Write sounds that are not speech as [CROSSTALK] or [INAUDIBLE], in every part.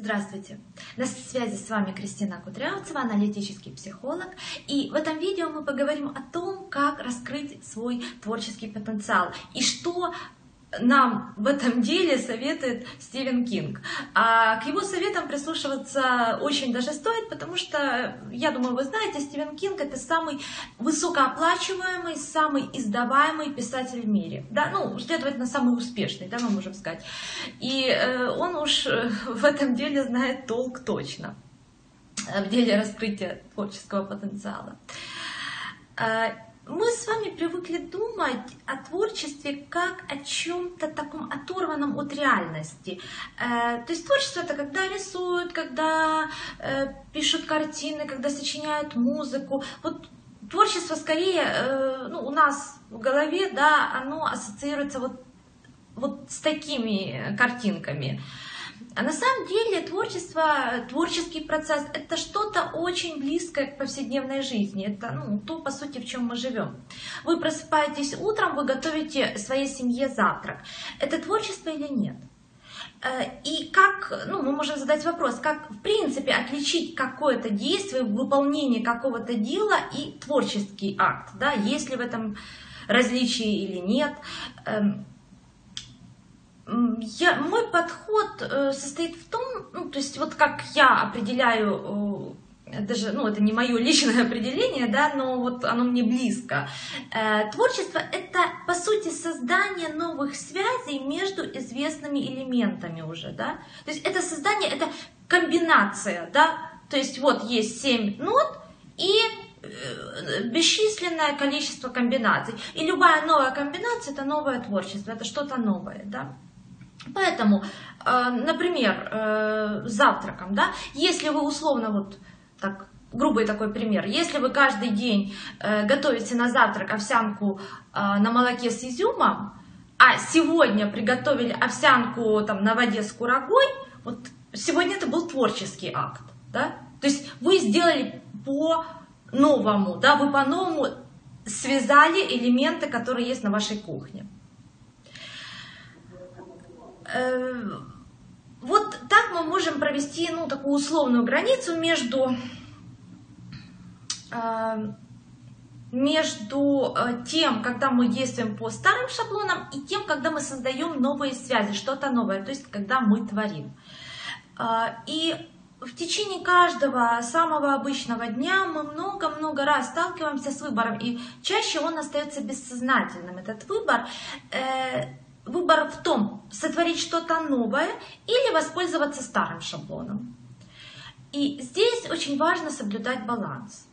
Здравствуйте! На связи с вами Кристина Кудрявцева, аналитический психолог. И в этом видео мы поговорим о том, как раскрыть свой творческий потенциал и что нам в этом деле советует Стивен Кинг. А к его советам прислушиваться очень даже стоит, потому что, я думаю, вы знаете, Стивен Кинг это самый высокооплачиваемый, самый издаваемый писатель в мире. Да? Ну, следовательно, самый успешный, да, мы можем сказать. И э, он уж э, в этом деле знает толк точно, э, в деле раскрытия творческого потенциала. Мы с вами привыкли думать о творчестве как о чем-то таком оторванном от реальности. Э, то есть творчество это когда рисуют, когда э, пишут картины, когда сочиняют музыку. Вот творчество скорее э, ну, у нас в голове, да, оно ассоциируется вот, вот с такими картинками. А на самом деле творчество, творческий процесс – это что-то очень близкое к повседневной жизни. Это ну, то, по сути, в чем мы живем. Вы просыпаетесь утром, вы готовите своей семье завтрак. Это творчество или нет? Э, и как, ну, мы можем задать вопрос, как в принципе отличить какое-то действие, выполнение какого-то дела и творческий акт, да, есть ли в этом различие или нет. Я, мой подход э, состоит в том, ну, то есть вот как я определяю э, даже, ну, это не мое личное [LAUGHS] определение, да, но вот оно мне близко. Э, творчество – это, по сути, создание новых связей между известными элементами уже, да. То есть это создание, это комбинация, да. То есть вот есть семь нот и бесчисленное количество комбинаций. И любая новая комбинация – это новое творчество, это что-то новое, да. Поэтому, э, например, э, завтраком, да, если вы условно вот так грубый такой пример. Если вы каждый день э, готовите на завтрак овсянку на молоке с изюмом, а сегодня приготовили овсянку там, на воде с курагой, вот сегодня это был творческий акт. Да? То есть вы сделали по-новому, да, вы по-новому связали элементы, которые есть на вашей кухне. Э, вот так мы можем провести ну, такую условную границу между, э, между э, тем, когда мы действуем по старым шаблонам, и тем, когда мы создаем новые связи, что-то новое, то есть когда мы творим. И в течение каждого самого обычного дня мы много-много раз сталкиваемся с выбором, и чаще он остается бессознательным. Этот выбор выбор в том, сотворить что-то новое или воспользоваться старым шаблоном. И здесь очень важно соблюдать баланс.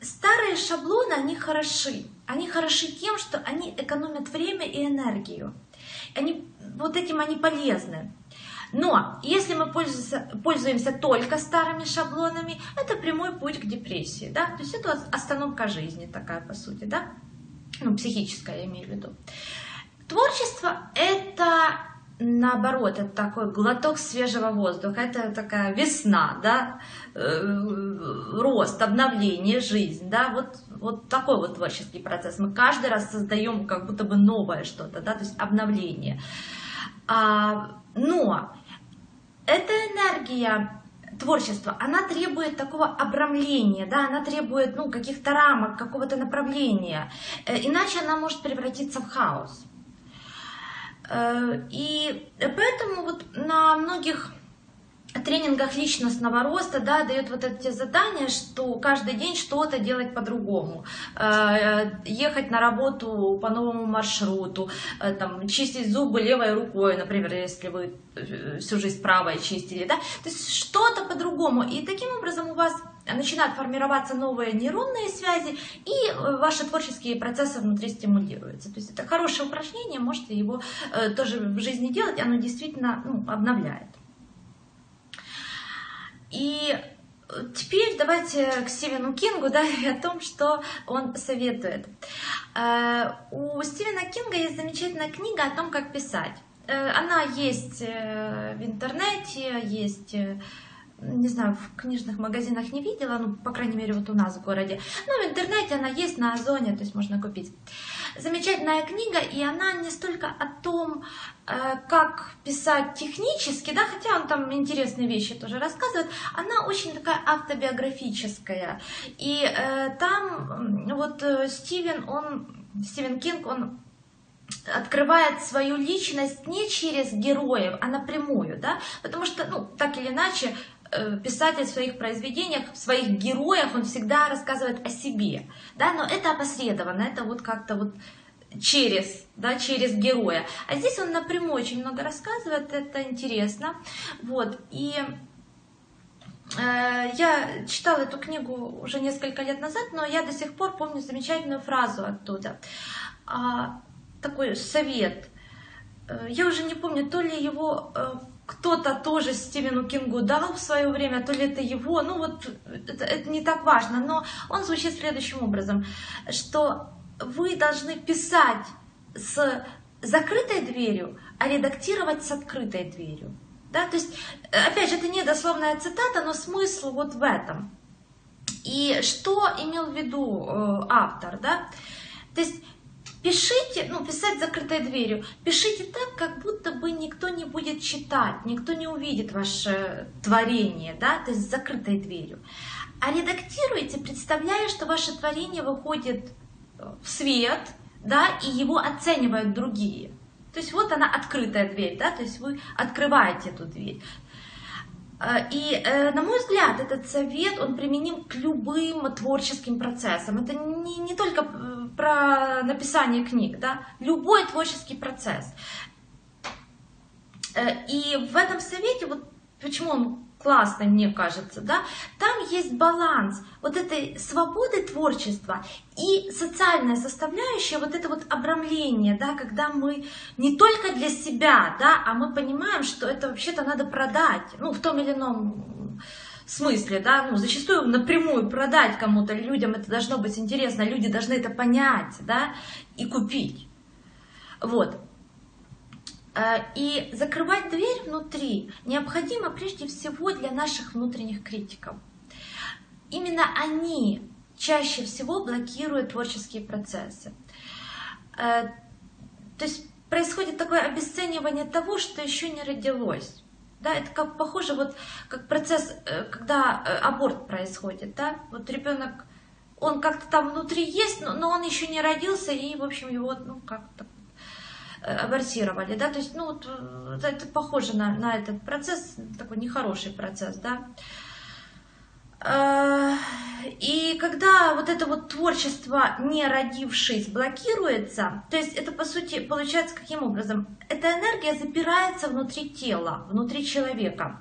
Старые шаблоны, они хороши. Они хороши тем, что они экономят время и энергию. Они, вот этим они полезны. Но если мы пользуемся, пользуемся только старыми шаблонами, это прямой путь к депрессии. Да? То есть это остановка жизни такая, по сути. Да? Ну, психическая, я имею в виду. Творчество – это наоборот, это такой глоток свежего воздуха, это такая весна, да, э, рост, обновление, жизнь, да, вот, вот такой вот творческий процесс. Мы каждый раз создаем как будто бы новое что-то, да, то есть обновление. А, но эта энергия творчества, она требует такого обрамления, да, она требует, ну, каких-то рамок, какого-то направления, э, иначе она может превратиться в хаос. Э, и поэтому вот на многих тренингах личностного роста да, дает вот эти задания, что каждый день что-то делать по-другому. Э, ехать на работу по новому маршруту, э, там, чистить зубы левой рукой, например, если вы всю жизнь правой чистили. Да? То есть что-то по-другому. И таким образом у вас начинают формироваться новые нейронные связи, и э, ваши творческие процессы внутри стимулируются. То есть это хорошее упражнение, можете его э, тоже в жизни делать, оно действительно ну, обновляет. И Теперь давайте к Стивену Кингу, [LAUGHS] да, и о том, что он советует. Э, у Стивена Кинга есть замечательная книга о том, как писать. Она есть в интернете, есть не знаю, в книжных магазинах не видела, ну, по крайней мере, вот у нас в городе. Ну, в интернете она есть на Озоне, то есть можно купить. Замечательная книга, и она не столько о том, э, как писать технически, да, хотя он там интересные вещи тоже рассказывает, она очень такая автобиографическая. И э, там вот э, Стивен, он, Стивен Кинг, он открывает свою личность не через героев, а напрямую, да, потому что, ну, так или иначе, писатель в своих произведениях, в своих героях, он всегда рассказывает о себе, да, но это опосредованно, это вот как-то вот через, да, через героя. А здесь он напрямую очень много рассказывает, это интересно, вот, и э, я читала эту книгу уже несколько лет назад, но я до сих пор помню замечательную фразу оттуда, а, такой совет, э, я уже не помню, то ли его э, кто-то тоже Стивену Кингу дал в свое время, то ли это его, ну вот это, это не так важно, но он звучит следующим образом, что вы должны писать с закрытой дверью, а редактировать с открытой дверью. Да? То есть, опять же, это не дословная цитата, но смысл вот в этом. И что имел в виду э, автор, да? То есть Пишите, ну, писать закрытой дверью, пишите так, как будто бы никто не будет читать, никто не увидит ваше творение, да, то есть с закрытой дверью. А редактируйте, представляя, что ваше творение выходит э, в свет, да, и его оценивают другие. То есть вот она открытая дверь, да, то есть вы открываете эту дверь. Э, и, э, на мой взгляд, этот совет, он применим к любым творческим процессам. Это не, не только э, про написание книг, да, любой творческий процесс. И в этом совете, вот почему он классной, мне кажется, да, там есть баланс вот этой свободы творчества и социальная составляющая, вот это вот обрамление, да, когда мы не только для себя, да, а мы понимаем, что это вообще-то надо продать, ну, в том или ином смысле, да, ну, зачастую напрямую продать кому-то, людям это должно быть интересно, люди должны это понять, да, и купить. Вот. Э, и закрывать дверь внутри необходимо прежде всего для наших внутренних критиков. Именно они чаще всего блокируют творческие процессы. Э, то есть происходит такое обесценивание того, что еще не родилось. Да, это как похоже, вот как процесс, э, когда аборт происходит, да, вот ребенок, он как-то там внутри есть, но, но он еще не родился, и, в общем, его, ну, как-то абортировали, да, то есть, ну, э, это похоже на, на этот процесс, такой нехороший процесс, да. А, и когда вот это вот творчество, не родившись, блокируется, то есть это, по сути, получается каким образом? Эта энергия запирается внутри тела, внутри человека.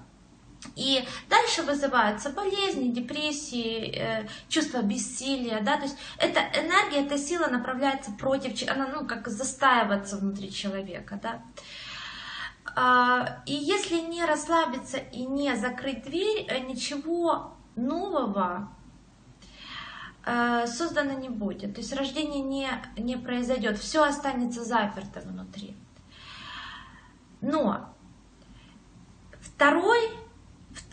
И дальше вызываются болезни, депрессии, э, чувство бессилия, да, то есть эта энергия, эта сила направляется против, она, ну, как застаиваться внутри человека, да. А, и если не расслабиться и не закрыть дверь, э, ничего нового э, создано не будет. То есть рождение не, не произойдет, все останется заперто внутри. Но второй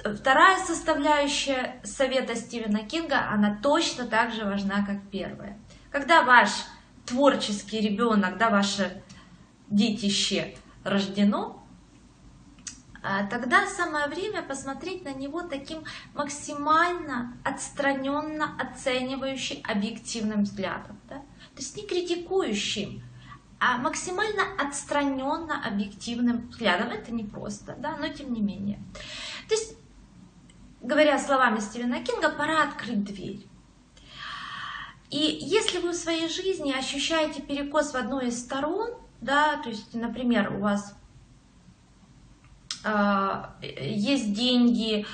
Вторая составляющая совета Стивена Кинга, она точно так же важна, как первая. Когда ваш творческий ребенок, да, ваше детище рождено, а, тогда самое время посмотреть на него таким максимально отстраненно оценивающим объективным взглядом. Да? То есть не критикующим, а максимально отстраненно объективным взглядом. Это не просто, да, но тем не менее. То есть говоря словами Стивена Кинга, пора открыть дверь. И если вы в своей жизни ощущаете перекос в одной из сторон, да, то есть, например, у вас э, есть деньги,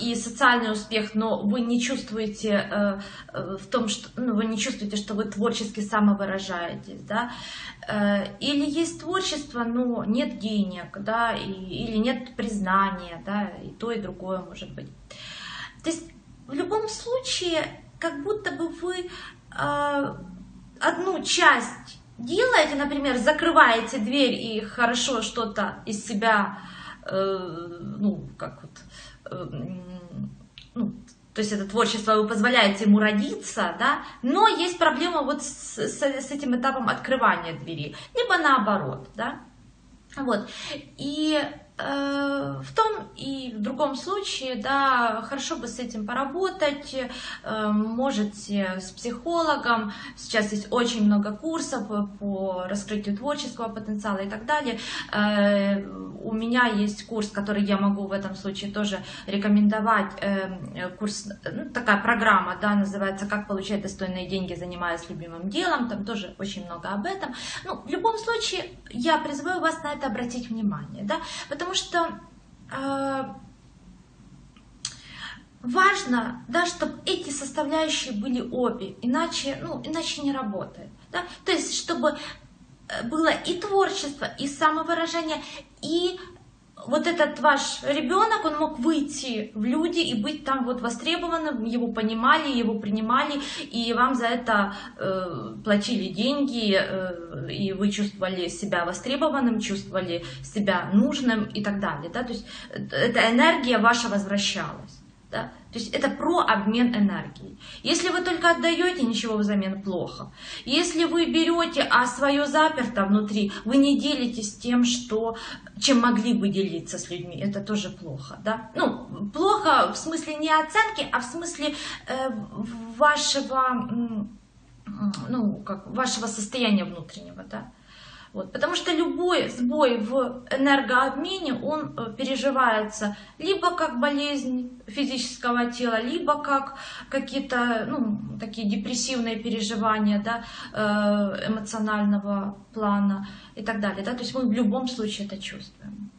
и социальный успех, но вы не чувствуете э, э, в том, что ну, вы не чувствуете, что вы творчески самовыражаетесь, да, или есть творчество, но нет денег, да, или нет признания, да, и то, и другое может быть. То есть в любом случае, как будто бы вы одну часть делаете, например, закрываете дверь и хорошо что-то из себя ну, как вот, ну, то есть это творчество вы позволяете ему родиться, да, но есть проблема вот с, с, с этим этапом открывания двери, либо наоборот, да, вот, и Э, в том и в другом случае, да, хорошо бы с этим поработать, э, можете с психологом, сейчас есть очень много курсов по раскрытию творческого потенциала и так далее. Э, у меня есть курс, который я могу в этом случае тоже рекомендовать, курс, ну, такая программа, да, называется «Как получать достойные деньги, занимаясь любимым делом», там тоже очень много об этом. Ну, в любом случае, я призываю вас на это обратить внимание, да, потому потому что э, важно, да, чтобы эти составляющие были обе, иначе, ну, иначе не работает. Да? То есть, чтобы э, было и творчество, и самовыражение, и вот этот ваш ребенок, он мог выйти в люди и быть там вот востребованным, его понимали, его принимали, и вам за это э, платили деньги, э, и вы чувствовали себя востребованным, чувствовали себя нужным и так далее. Да? То есть э, эта энергия ваша возвращалась. Да? То есть это про обмен энергией. Если вы только отдаете, ничего взамен плохо. Если вы берете, а свое заперто внутри, вы не делитесь тем, что, чем могли бы делиться с людьми, это тоже плохо. Да? Ну, плохо в смысле не оценки, а в смысле э, вашего, ну, как, вашего состояния внутреннего. Да? Вот, потому что любой сбой в энергообмене, он э, переживается либо как болезнь физического тела, либо как какие-то ну, такие депрессивные переживания да, э, эмоционального плана и так далее. Да? То есть мы в любом случае это чувствуем.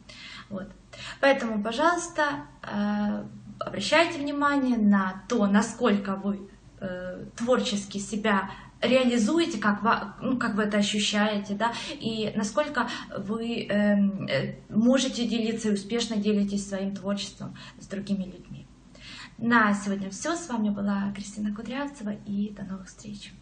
Вот. Поэтому, пожалуйста, э, обращайте внимание на то, насколько вы творчески себя реализуете, как, вы, ну, как вы это ощущаете, да, и насколько вы эм, э, можете делиться и успешно делитесь своим творчеством с другими людьми. На сегодня все. С вами была Кристина Кудрявцева и до новых встреч.